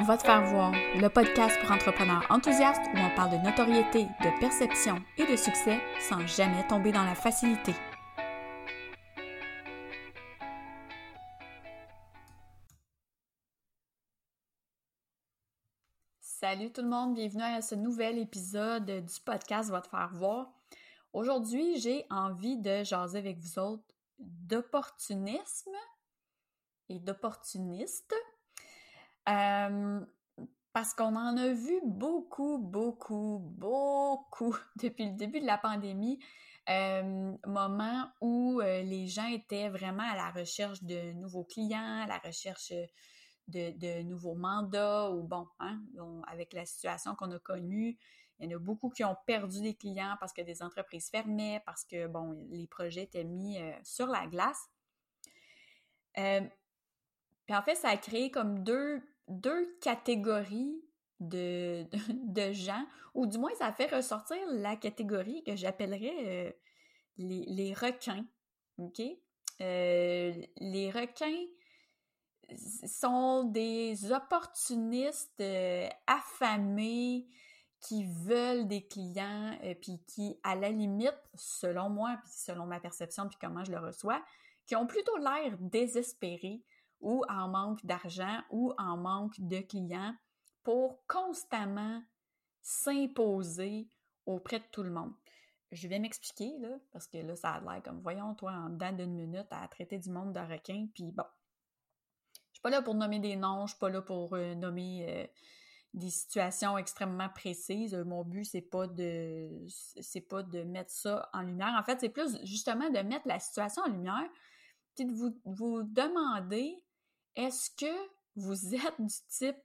Va te faire voir, le podcast pour entrepreneurs enthousiastes où on parle de notoriété, de perception et de succès sans jamais tomber dans la facilité. Salut tout le monde, bienvenue à ce nouvel épisode du podcast Va te faire voir. Aujourd'hui, j'ai envie de jaser avec vous autres d'opportunisme et d'opportunistes parce qu'on en a vu beaucoup, beaucoup, beaucoup depuis le début de la pandémie. Euh, moment où les gens étaient vraiment à la recherche de nouveaux clients, à la recherche de, nouveaux mandats, ou bon, hein, avec la situation qu'on a connue, il y en a beaucoup qui ont perdu des clients parce que des entreprises fermaient, parce que, bon, les projets étaient mis sur la glace. puis en fait, ça a créé comme deux deux catégories de, de, gens, ou du moins ça fait ressortir la catégorie que j'appellerais euh, les, les, requins. Euh, les requins sont des opportunistes euh, affamés qui veulent des clients, puis qui, à la limite, selon moi, puis selon ma perception, puis comment je le reçois, qui ont plutôt l'air désespérés ou en manque d'argent ou en manque de clients pour constamment s'imposer auprès de tout le monde. Je vais m'expliquer, là, parce que là, ça a l'air comme, voyons, toi, en dedans d'une minute, à traiter du monde de requin, puis bon. Je suis pas là pour nommer des noms, je suis pas là pour euh, nommer euh, des situations extrêmement précises. Mon but, c'est pas de c'est pas de mettre ça en lumière. En fait, c'est plus justement de mettre la situation en lumière, puis de vous, vous demander est-ce que vous êtes du type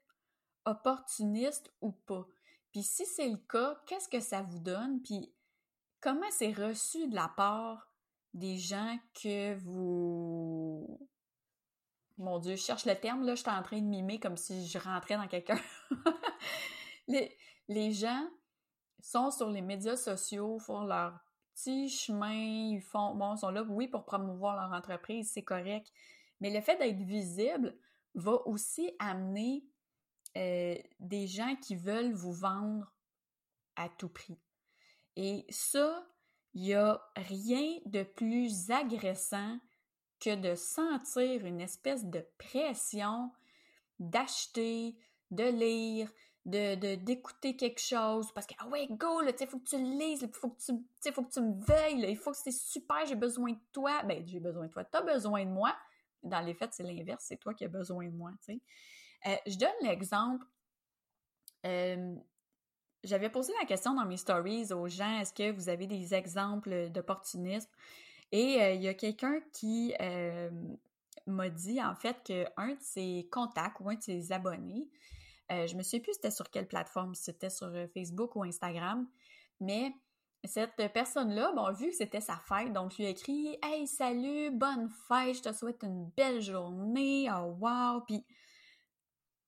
opportuniste ou pas? Puis si c'est le cas, qu'est-ce que ça vous donne? Puis comment c'est reçu de la part des gens que vous... Mon Dieu, je cherche le terme, là, je suis en train de mimer comme si je rentrais dans quelqu'un. les, gens sont sur les médias sociaux, font leur petit chemin, ils font, bon, ils sont là, oui, pour promouvoir leur entreprise, c'est correct, mais le fait d'être visible va aussi amener euh, des gens qui veulent vous vendre à tout prix. Et ça, il n'y a rien de plus agressant que de sentir une espèce de pression d'acheter, de lire, de d'écouter quelque chose parce que ah ouais go là tu faut que tu le lises il faut que tu faut que tu me veilles il faut que c'est super j'ai besoin de toi ben j'ai besoin de toi tu as besoin de moi dans les faits, c'est l'inverse, c'est toi qui as besoin de moi. Euh, je donne l'exemple. Euh, j'avais posé la question dans mes stories aux gens est-ce que vous avez des exemples d'opportunisme? Et euh, il y a quelqu'un qui m'a dit en fait qu'un de ses contacts ou un de ses abonnés, je me souviens plus c'était sur quelle plateforme, si c'était sur Facebook ou Instagram, mais cette personne-là, bon, vu que c'était sa fête, donc lui ai écrit Hey, salut, bonne fête, je te souhaite une belle journée, oh wow, puis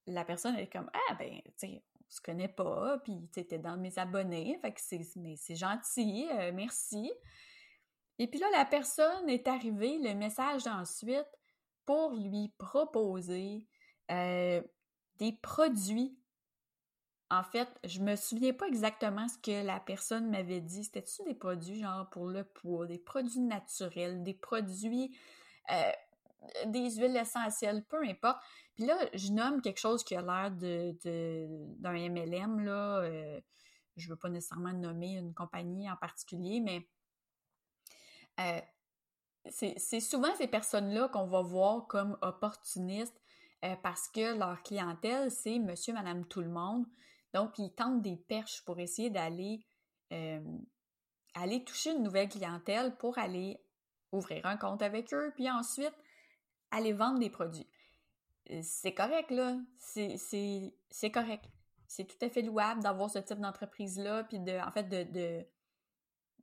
la personne est comme Ah, ben, tu sais, on se connaît pas, puis tu dans mes abonnés, fait que c'est, c'est gentil, euh, merci. Et puis là, la personne est arrivée, le message ensuite, pour lui proposer euh, des produits en fait, je me souviens pas exactement ce que la personne m'avait dit. C'était-tu des produits genre pour le poids, des produits naturels, des produits, euh, des huiles essentielles, peu importe. Puis là, je nomme quelque chose qui a l'air de, d'un MLM, là. Euh, je veux pas nécessairement nommer une compagnie en particulier, mais euh, c'est souvent ces personnes-là qu'on va voir comme opportunistes parce que leur clientèle, c'est monsieur, madame, tout le monde. Donc, ils tentent des perches pour essayer d'aller euh, aller toucher une nouvelle clientèle pour aller ouvrir un compte avec eux, puis ensuite aller vendre des produits. Euh, c'est correct, là. C'est correct. C'est tout à fait louable d'avoir ce type d'entreprise-là, puis de, en fait,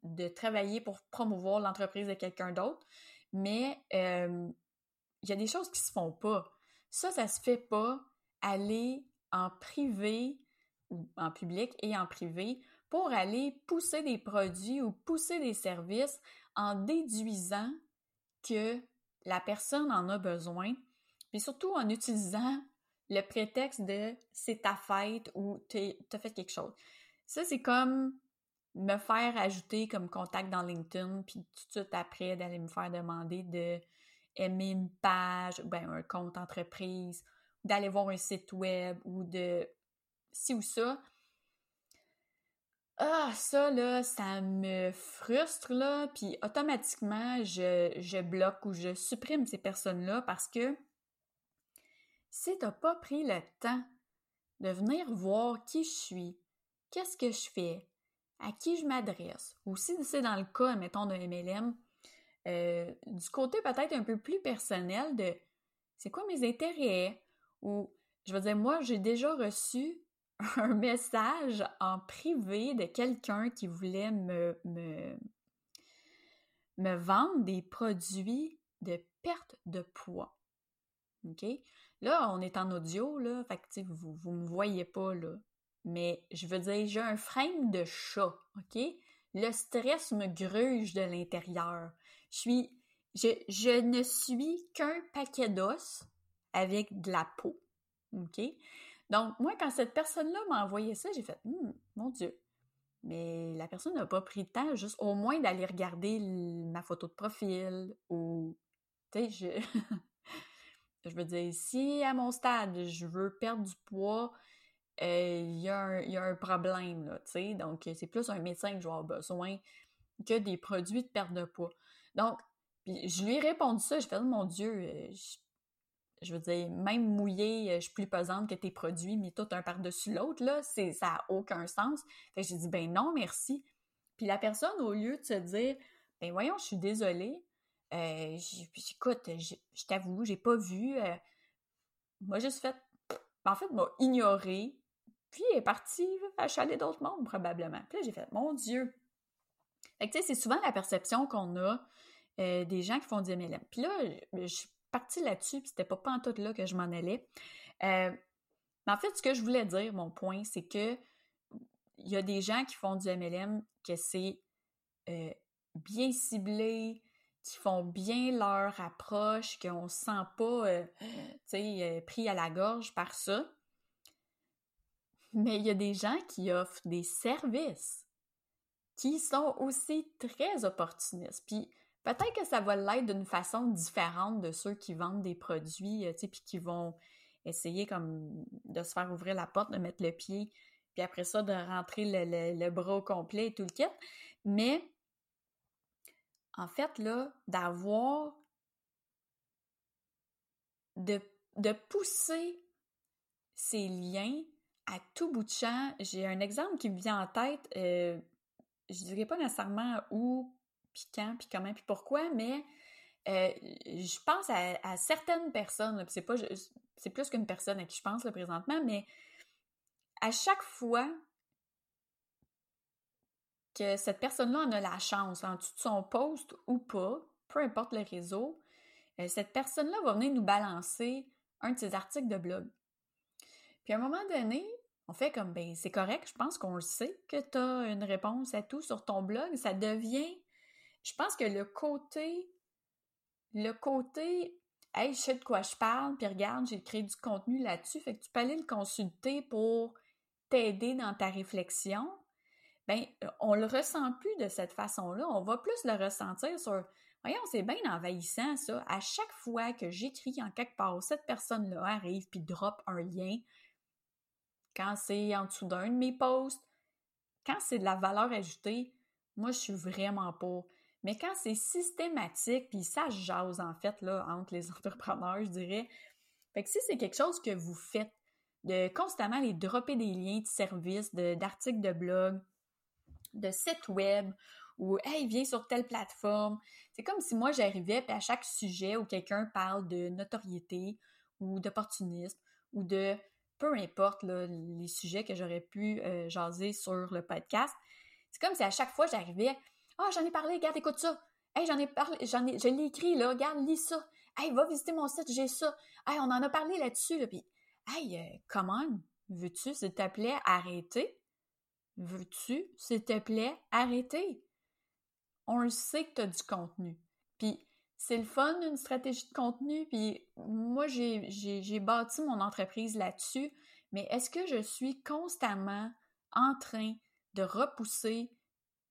de, travailler pour promouvoir l'entreprise de quelqu'un d'autre. Mais euh, il y a des choses qui se font pas. Ça, ça se fait pas aller en privé en public et en privé pour aller pousser des produits ou pousser des services en déduisant que la personne en a besoin, puis surtout en utilisant le prétexte de c'est ta fête ou t'as fait quelque chose. Ça, c'est comme me faire ajouter comme contact dans LinkedIn, puis tout de suite après d'aller me faire demander de aimer une page, ben un compte entreprise, d'aller voir un site web ou de ci ou ça. Ah, ça, là, ça me frustre, là, puis automatiquement, je, bloque ou je supprime ces personnes-là parce que si t'as pas pris le temps de venir voir qui je suis, qu'est-ce que je fais, à qui je m'adresse, ou si c'est dans le cas, mettons, d'un MLM, euh, du côté peut-être un peu plus personnel de c'est quoi mes intérêts, ou je veux dire, moi, j'ai déjà reçu un message en privé de quelqu'un qui voulait me, me, me vendre des produits de perte de poids. OK? Là, on est en audio, là, fait vous ne me voyez pas, là. Mais je veux dire, j'ai un frame de chat, OK? Le stress me gruge de l'intérieur. Je suis. Je, je ne suis qu'un paquet d'os avec de la peau. OK? Donc, moi, quand cette personne-là m'a envoyé ça, j'ai fait hum, mon Dieu. Mais la personne n'a pas pris le temps, juste au moins d'aller regarder ma photo de profil ou. Tu sais, je. je veux dire, si à mon stade, je veux perdre du poids, euh, il y, a un problème, tu sais. Donc, c'est plus un médecin que je vais avoir besoin que des produits de perte de poids. Donc, je lui ai répondu ça, j'ai fait, mon Dieu, euh, je veux dire, même mouillé, euh, je suis plus pesante que tes produits, mais tout un par-dessus l'autre, là, ça n'a aucun sens. Fait que j'ai dit, ben non, merci. Puis la personne, au lieu de se dire, ben voyons, je suis désolée, euh, écoute, je t'avoue, j'ai pas vu. Euh, moi, juste fait, en fait, m'a ignoré, puis elle est partie achaler d'autres mondes, probablement. Puis là, j'ai fait, mon Dieu. Fait tu sais, c'est souvent la perception qu'on a des gens qui font du MLM. Puis là, je suis partie là-dessus, puis c'était pas tout là que je m'en allais. Euh, mais en fait, ce que je voulais dire, mon point, c'est que il y a des gens qui font du MLM que c'est euh, bien ciblé, qui font bien leur approche, qu'on se sent pas, euh, sais, pris à la gorge par ça. Mais il y a des gens qui offrent des services qui sont aussi très opportunistes. Puis Peut-être que ça va l'être d'une façon différente de ceux qui vendent des produits, euh, tu sais, puis qui vont essayer comme de se faire ouvrir la porte, de mettre le pied, puis après ça, de rentrer le, bras au complet et tout le kit. Mais, en fait, là, d'avoir, de, pousser ces liens à tout bout de champ. J'ai un exemple qui me vient en tête, euh, je dirais pas nécessairement où puis quand, puis comment, puis pourquoi, mais euh, je pense à, certaines personnes, c'est pas c'est plus qu'une personne à qui je pense là, présentement, mais à chaque fois que cette personne-là en a la chance, en dessous de son poste ou pas, peu importe le réseau, euh, cette personne-là va venir nous balancer un de ses articles de blog. Puis à un moment donné, on fait comme, ben c'est correct, je pense qu'on le sait que tu as une réponse à tout sur ton blog. Ça devient je pense que le côté, le côté, hey, je sais de quoi je parle, puis regarde, j'ai créé du contenu là-dessus, fait que tu peux aller le consulter pour t'aider dans ta réflexion. Ben, on le ressent plus de cette façon-là. On va plus le ressentir sur, voyons, c'est bien envahissant ça. À chaque fois que j'écris en quelque part, cette personne-là arrive puis drop un lien, quand c'est en dessous d'un de mes posts, quand c'est de la valeur ajoutée, moi, je suis vraiment pas. Mais quand c'est systématique, puis ça jase en fait là, entre les entrepreneurs, je dirais. Fait que si c'est quelque chose que vous faites, de constamment les dropper des liens de services, d'articles de, blog, de sites web, ou Hey, viens sur telle plateforme. C'est comme si moi j'arrivais, puis à chaque sujet où quelqu'un parle de notoriété ou d'opportunisme ou de peu importe les sujets que j'aurais pu euh, jaser sur le podcast, c'est comme si à chaque fois j'arrivais ah, j'en ai parlé, regarde, écoute ça. Hey, j'en ai parlé, j'en ai, je l'ai écrit, là, regarde, lis ça. Hey, va visiter mon site, j'ai ça. Hey, on en a parlé là-dessus, là. Puis, hey, euh, comment veux-tu, s'il te plaît, arrêter? Veux-tu, s'il te plaît, arrêter? On le sait que tu as du contenu. Puis, c'est le fun, une stratégie de contenu, puis moi, j'ai bâti mon entreprise là-dessus, mais est-ce que je suis constamment en train de repousser,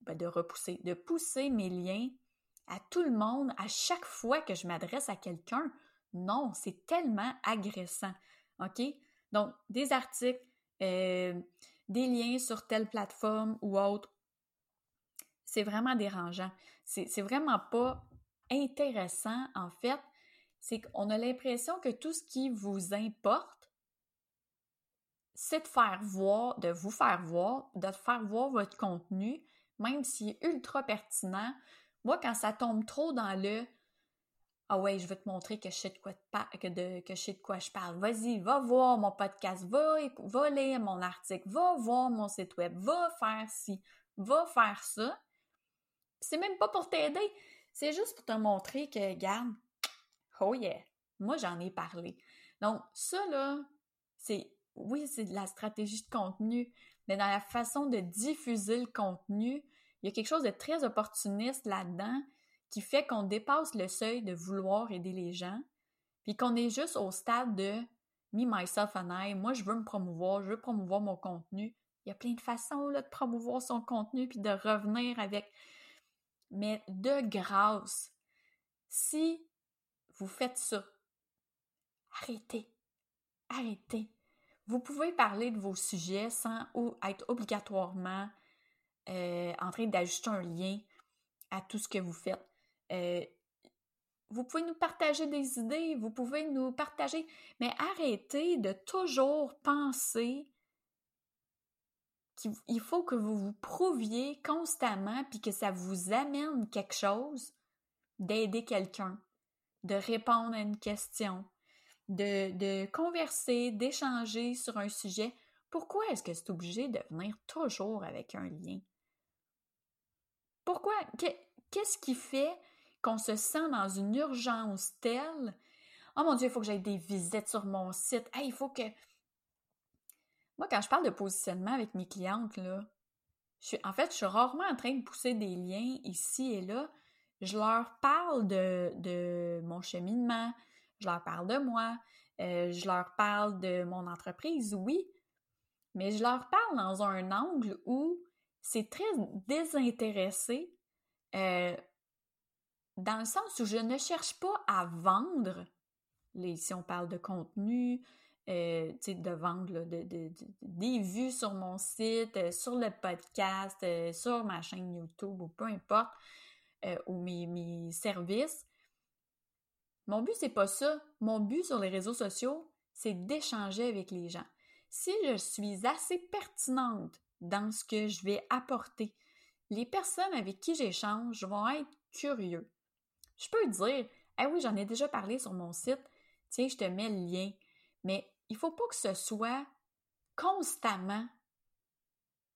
ben de repousser, de pousser mes liens à tout le monde à chaque fois que je m'adresse à quelqu'un? Non, c'est tellement agressant. OK? Donc, des articles, euh, des liens sur telle plateforme ou autre, c'est vraiment dérangeant. C'est vraiment pas intéressant, en fait. C'est qu'on a l'impression que tout ce qui vous importe, c'est de faire voir, de vous faire voir, de faire voir votre contenu, même s'il est ultra pertinent. Moi, quand ça tombe trop dans le ah ouais, je vais te montrer que je sais de quoi, que de, que je, de quoi je parle. Vas-y, va voir mon podcast, va, va lire mon article, va voir mon site web, va faire ci, va faire ça. C'est même pas pour t'aider, c'est juste pour te montrer que, regarde, oh yeah, moi j'en ai parlé. Donc, ça là, c'est, oui, c'est de la stratégie de contenu, mais dans la façon de diffuser le contenu, il y a quelque chose de très opportuniste là-dedans qui fait qu'on dépasse le seuil de vouloir aider les gens, puis qu'on est juste au stade de me, myself and I, moi je veux me promouvoir, je veux promouvoir mon contenu. Il y a plein de façons là, de promouvoir son contenu puis de revenir avec. Mais de grâce, si vous faites ça, arrêtez. Arrêtez. Vous pouvez parler de vos sujets sans être obligatoirement euh, en train d'ajouter un lien à tout ce que vous faites. Euh, vous pouvez nous partager des idées, vous pouvez nous partager, mais arrêtez de toujours penser qu'il faut que vous vous prouviez constamment puis que ça vous amène quelque chose d'aider quelqu'un, de répondre à une question, de, converser, d'échanger sur un sujet. Pourquoi est-ce que c'est obligé de venir toujours avec un lien? Pourquoi? Qu'est-ce qui fait qu'on se sent dans une urgence telle, oh mon Dieu, il faut que j'aille des visites sur mon site, il faut que... Moi, quand je parle de positionnement avec mes clientes, là, en fait, je suis rarement en train de pousser des liens ici et là. Je leur parle de, de mon cheminement, je leur parle de moi, euh, je leur parle de mon entreprise, oui, mais je leur parle dans un angle où c'est très désintéressé. Euh, dans le sens où je ne cherche pas à vendre, si on parle de contenu, euh, de vendre de, des vues sur mon site, sur le podcast, sur ma chaîne YouTube ou peu importe, ou mes services. Mon but, c'est pas ça. Mon but sur les réseaux sociaux, c'est d'échanger avec les gens. Si je suis assez pertinente dans ce que je vais apporter, les personnes avec qui j'échange vont être curieux. Je peux dire, ah oui, j'en ai déjà parlé sur mon site, tiens, je te mets le lien. Mais il faut pas que ce soit constamment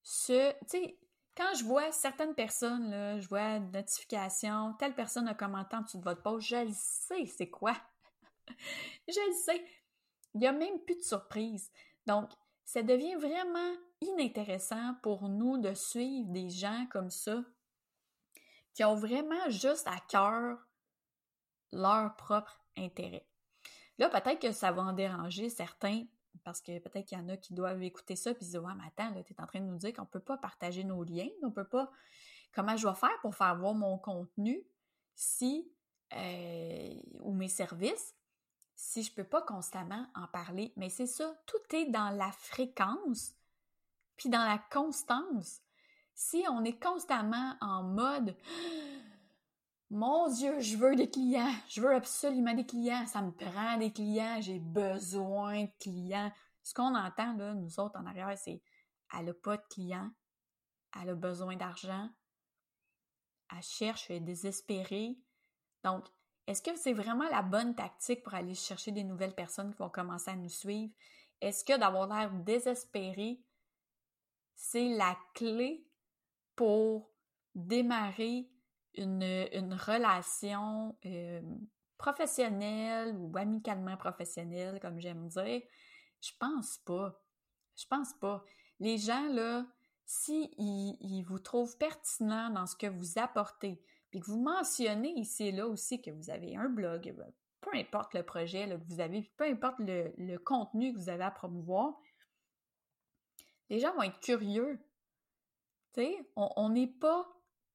ce, tu sais, quand je vois certaines personnes, je vois une notification, telle personne a commenté en dessous de votre post, je le sais, c'est quoi? je le sais. Il n'y a même plus de surprise. Donc, ça devient vraiment inintéressant pour nous de suivre des gens comme ça qui ont vraiment juste à cœur leur propre intérêt. Là, peut-être que ça va en déranger certains, parce que peut-être qu'il y en a qui doivent écouter ça et se dire Ouais, mais attends, tu es en train de nous dire qu'on ne peut pas partager nos liens, on peut pas. Comment je vais faire pour faire voir mon contenu si euh, ou mes services si je ne peux pas constamment en parler? Mais c'est ça, tout est dans la fréquence puis dans la constance. Si on est constamment en mode mon Dieu, je veux des clients. Je veux absolument des clients. Ça me prend des clients. J'ai besoin de clients. Ce qu'on entend, là, nous autres, en arrière, c'est elle n'a pas de clients. Elle a besoin d'argent. Elle cherche, elle est désespérée. Donc, est-ce que c'est vraiment la bonne tactique pour aller chercher des nouvelles personnes qui vont commencer à nous suivre? Est-ce que d'avoir l'air désespéré, c'est la clé pour démarrer une, relation euh, professionnelle ou amicalement professionnelle, comme j'aime dire, je pense pas. Je pense pas. Les gens, là, si ils, vous trouvent pertinent dans ce que vous apportez, puis que vous mentionnez ici et là aussi que vous avez un blog, ben, peu importe le projet que vous avez, peu importe le, contenu que vous avez à promouvoir, les gens vont être curieux. On n'est pas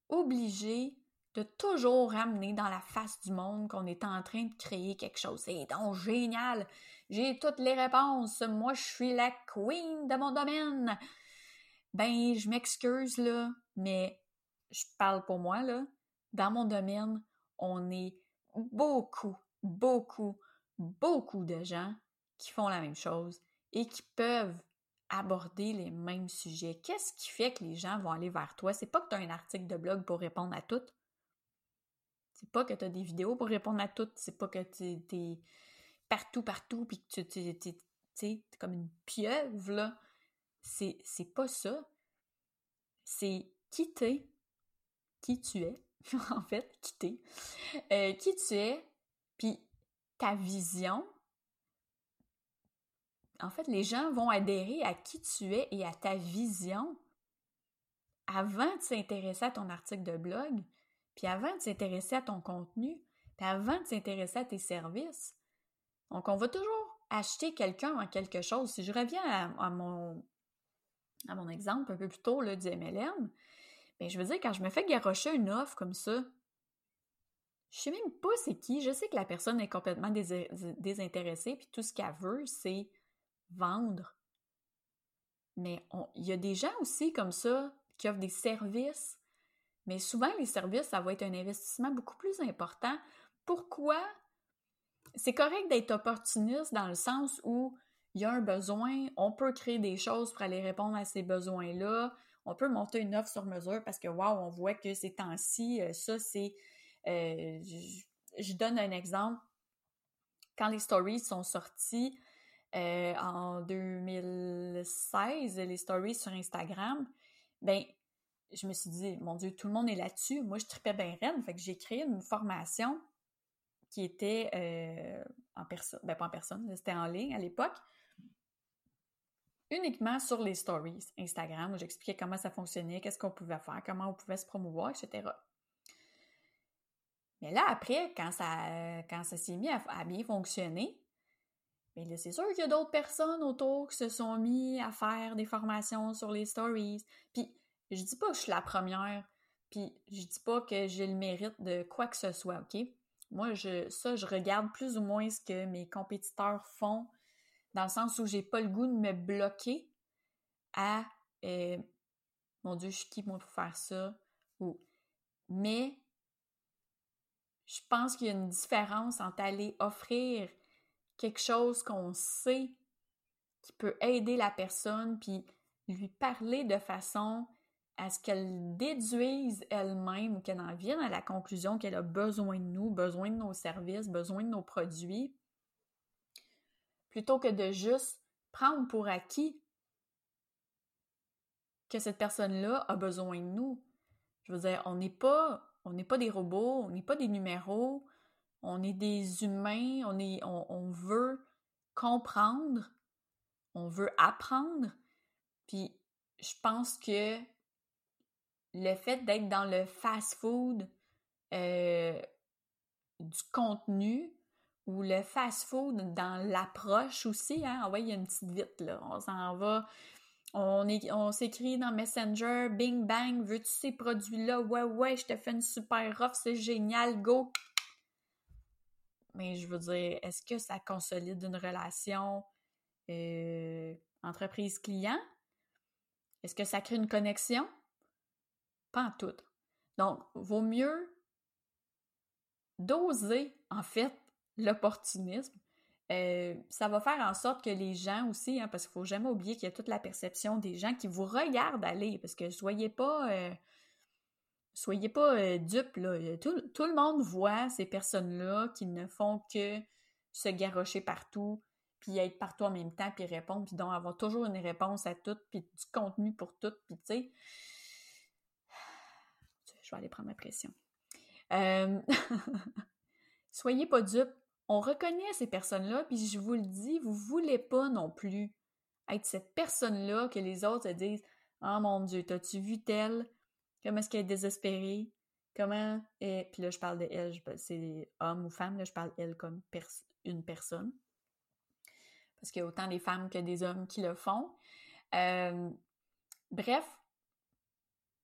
obligé de toujours ramener dans la face du monde qu'on est en train de créer quelque chose. C'est donc génial! J'ai toutes les réponses. Moi, je suis la queen de mon domaine. Ben, je m'excuse, là, mais je parle pour moi, là. Dans mon domaine, on est beaucoup, beaucoup, beaucoup de gens qui font la même chose et qui peuvent aborder les mêmes sujets. Qu'est-ce qui fait que les gens vont aller vers toi? C'est pas que tu as un article de blog pour répondre à tout. C'est pas que tu as des vidéos pour répondre à tout. C'est pas que tu es partout, partout, puis que tu es comme une pieuvre, là. C'est pas ça. C'est quitter qui tu es, en fait, quitter, euh, qui tu es, puis ta vision. En fait, les gens vont adhérer à qui tu es et à ta vision avant de s'intéresser à ton article de blog, puis avant de s'intéresser à ton contenu, puis avant de s'intéresser à tes services. Donc, on va toujours acheter quelqu'un en quelque chose. Si je reviens à, mon, exemple un peu plus tôt là, du MLM, bien, je veux dire, quand je me fais garrocher une offre comme ça, je sais même pas c'est qui. Je sais que la personne est complètement désintéressée, puis tout ce qu'elle veut, c'est vendre. Mais il y a des gens aussi comme ça qui offrent des services. Mais souvent, les services, ça va être un investissement beaucoup plus important. Pourquoi? C'est correct d'être opportuniste dans le sens où il y a un besoin, on peut créer des choses pour aller répondre à ces besoins-là. On peut monter une offre sur mesure parce que, waouh, on voit que ces temps-ci, euh, ça, c'est. Euh, je, donne un exemple. Quand les stories sont sorties euh, en 2016, les stories sur Instagram, ben, je me suis dit, mon Dieu, tout le monde est là-dessus. Moi, je tripais bien reine. Fait que j'ai créé une formation qui était en personne, ben pas en personne, c'était en ligne à l'époque, uniquement sur les stories Instagram où j'expliquais comment ça fonctionnait, qu'est-ce qu'on pouvait faire, comment on pouvait se promouvoir, etc. Mais là, après, quand ça, quand ça s'est mis à, bien fonctionner, mais là, c'est sûr qu'il y a d'autres personnes autour qui se sont mis à faire des formations sur les stories. Puis, je dis pas que je suis la première, puis je dis pas que j'ai le mérite de quoi que ce soit, OK? Moi, je, ça, je regarde plus ou moins ce que mes compétiteurs font dans le sens où j'ai pas le goût de me bloquer à euh, mon Dieu, je suis qui moi pour faire ça? Ou mais je pense qu'il y a une différence entre aller offrir quelque chose qu'on sait qui peut aider la personne, puis lui parler de façon à ce qu'elle déduise elle-même ou qu'elle en vienne à la conclusion qu'elle a besoin de nous, besoin de nos services, besoin de nos produits, plutôt que de juste prendre pour acquis que cette personne-là a besoin de nous. Je veux dire, on n'est pas, on n'est pas des robots, on n'est pas des numéros, on est des humains, on, est, on, veut comprendre, on veut apprendre. Puis je pense que le fait d'être dans le fast-food euh, du contenu ou le fast-food dans l'approche aussi, hein, ah ouais, il y a une petite vite, là, on s'en va, on, on s'écrit dans Messenger, bing bang, veux-tu ces produits-là? Ouais, ouais, je te fais une super offre, c'est génial, go! Mais je veux dire, est-ce que ça consolide une relation euh, entreprise-client? Est-ce que ça crée une connexion? Pas en tout. Donc, vaut mieux doser, en fait, l'opportunisme. Euh, ça va faire en sorte que les gens aussi, hein, parce qu'il faut jamais oublier qu'il y a toute la perception des gens qui vous regardent aller, parce que soyez pas, euh, soyez pas euh, dupes, là. Tout, le monde voit ces personnes-là qui ne font que se garrocher partout, puis être partout en même temps, puis répondre, puis donc avoir toujours une réponse à tout, puis du contenu pour tout, puis tu sais, vais aller prendre ma pression. Euh, soyez pas dupes. On reconnaît ces personnes-là, puis je vous le dis, vous voulez pas non plus être cette personne-là que les autres se disent Oh mon Dieu, t'as-tu vu telle? Comment est-ce qu'elle est désespérée? comment est. Puis là, je parle de elle, c'est homme ou femme, là, je parle elle comme une personne. Parce qu'il y a autant des femmes que des hommes qui le font. Euh, bref,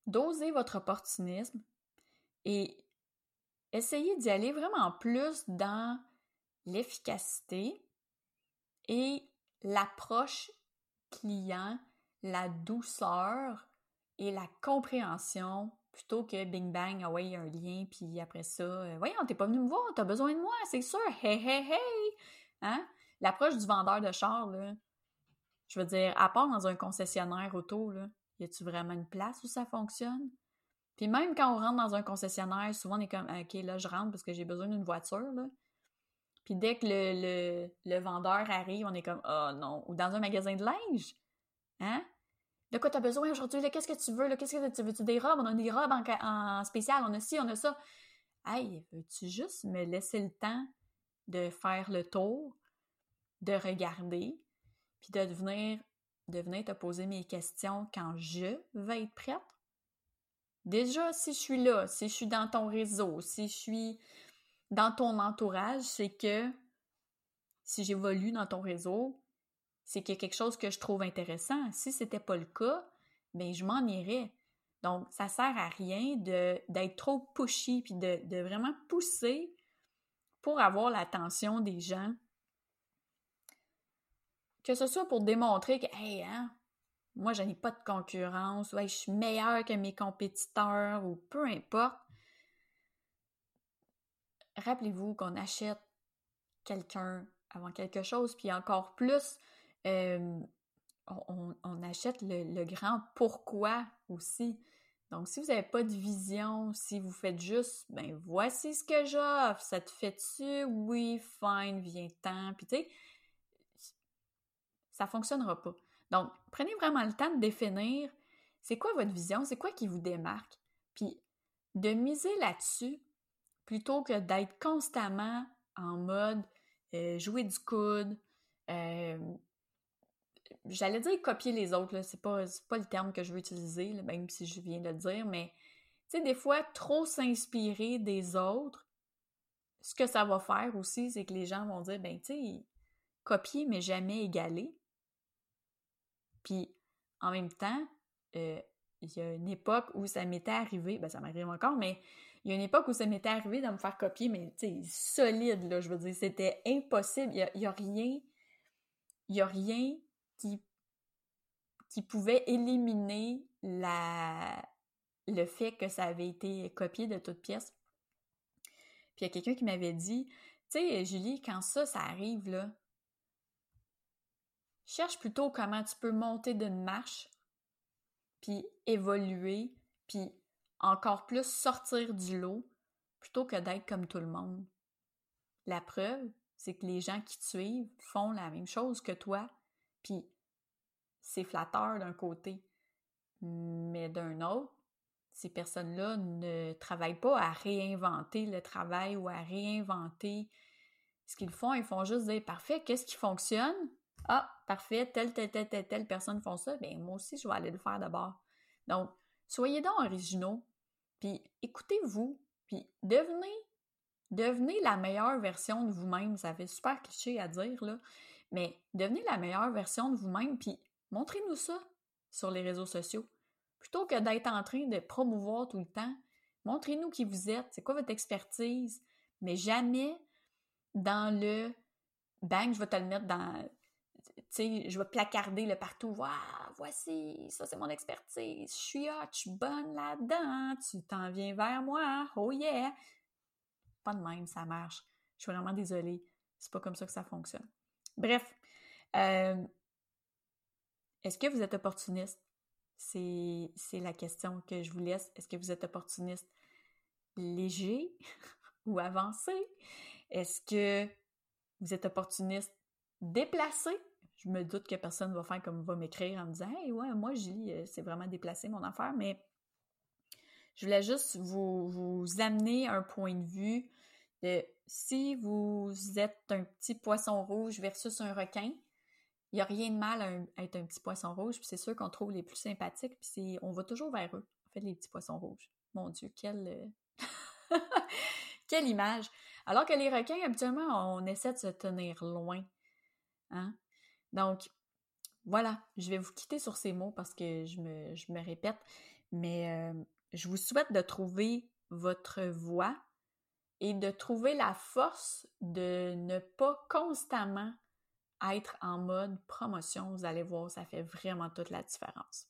dosez votre opportunisme et essayez d'y aller vraiment plus dans l'efficacité et l'approche client, la douceur et la compréhension plutôt que bing bang, ah ouais, il y a un lien, puis après ça, euh, voyons, t'es pas venu me voir, t'as besoin de moi, c'est sûr, hey, hey, hey! Hein? L'approche du vendeur de char, je veux dire, à part dans un concessionnaire auto, là, y a-tu vraiment une place où ça fonctionne? Puis même quand on rentre dans un concessionnaire, souvent on est comme, OK, là, je rentre parce que j'ai besoin d'une voiture, là. Puis dès que le, le, vendeur arrive, on est comme, oh non. Ou dans un magasin de linge, hein? De quoi tu as besoin aujourd'hui? Qu'est-ce que tu veux? Qu'est-ce que tu veux? Tu des robes? On a des robes en, spécial, on a ci, on a ça. Hey, veux-tu juste me laisser le temps de faire le tour, de regarder, puis de venir, de venir te poser mes questions quand je vais être prête? Déjà, si je suis là, si je suis dans ton réseau, si je suis dans ton entourage, c'est que si j'évolue dans ton réseau, c'est qu'il y a quelque chose que je trouve intéressant. Si ce n'était pas le cas, ben je m'en irais. Donc, ça sert à rien d'être trop pushy puis de, vraiment pousser pour avoir l'attention des gens. Que ce soit pour démontrer que, hey, hein, moi, je n'ai pas de concurrence, ouais, je suis meilleur que mes compétiteurs ou peu importe. Rappelez-vous qu'on achète quelqu'un avant quelque chose, puis encore plus, on, achète le, grand pourquoi aussi. Donc, si vous n'avez pas de vision, si vous faites juste, ben voici ce que j'offre, ça te fait-tu? Oui, fine, viens-t'en. Puis tu sais, ça fonctionnera pas. Donc, prenez vraiment le temps de définir c'est quoi votre vision, c'est quoi qui vous démarque. Puis, de miser là-dessus plutôt que d'être constamment en mode euh, jouer du coude, euh, j'allais dire copier les autres, c'est pas, pas le terme que je veux utiliser, même si je viens de le dire, mais tu sais, des fois, trop s'inspirer des autres, ce que ça va faire aussi, c'est que les gens vont dire, ben, tu sais, copier, mais jamais égaler. Puis, en même temps, euh, il y a une époque où ça m'était arrivé, ben, ça m'arrive encore, mais il y a une époque où ça m'était arrivé de me faire copier, mais tu sais, solide, là, je veux dire, c'était impossible. Il n'y a, rien, a rien qui, pouvait éliminer la, le fait que ça avait été copié de toute pièce. Puis il y a quelqu'un qui m'avait dit, tu sais, Julie, quand ça, ça arrive, là, cherche plutôt comment tu peux monter d'une marche, puis évoluer, puis encore plus sortir du lot, plutôt que d'être comme tout le monde. La preuve, c'est que les gens qui te suivent font la même chose que toi, puis c'est flatteur d'un côté. Mais d'un autre, ces personnes-là ne travaillent pas à réinventer le travail ou à réinventer ce qu'ils font. Ils font juste dire parfait, qu'est-ce qui fonctionne? Ah, parfait, telle, telle, telle, telle, telle personne font ça, bien moi aussi, je vais aller le faire d'abord. Donc, soyez donc originaux, puis écoutez-vous, puis devenez, devenez la meilleure version de vous-même. Ça fait super cliché à dire, là, mais devenez la meilleure version de vous-même, puis montrez-nous ça sur les réseaux sociaux. Plutôt que d'être en train de promouvoir tout le temps, montrez-nous qui vous êtes, c'est quoi votre expertise, mais jamais dans le bang, je vais te le mettre dans. Sais, je vais placarder le partout. Waouh, voici, ça c'est mon expertise. Je suis hot, je suis bonne là-dedans. Tu t'en viens vers moi. Oh yeah! Pas de même, ça marche. Je suis vraiment désolée. C'est pas comme ça que ça fonctionne. Bref, euh, est-ce que vous êtes opportuniste? C'est, la question que je vous laisse. Est-ce que vous êtes opportuniste léger ou avancé? Est-ce que vous êtes opportuniste déplacé? Je me doute que personne va faire comme va m'écrire en me disant Hey, ouais, moi, Julie, euh, c'est vraiment déplacé mon affaire, mais je voulais juste vous, vous amener un point de vue de si vous êtes un petit poisson rouge versus un requin, il n'y a rien de mal à, être un petit poisson rouge, puis c'est sûr qu'on trouve les plus sympathiques, puis on va toujours vers eux, en fait, les petits poissons rouges. Mon Dieu, quel... Euh, Quelle image! Alors que les requins, habituellement, on essaie de se tenir loin. Hein? Donc, voilà, je vais vous quitter sur ces mots parce que je me, répète, mais euh, je vous souhaite de trouver votre voix et de trouver la force de ne pas constamment être en mode promotion. Vous allez voir, ça fait vraiment toute la différence.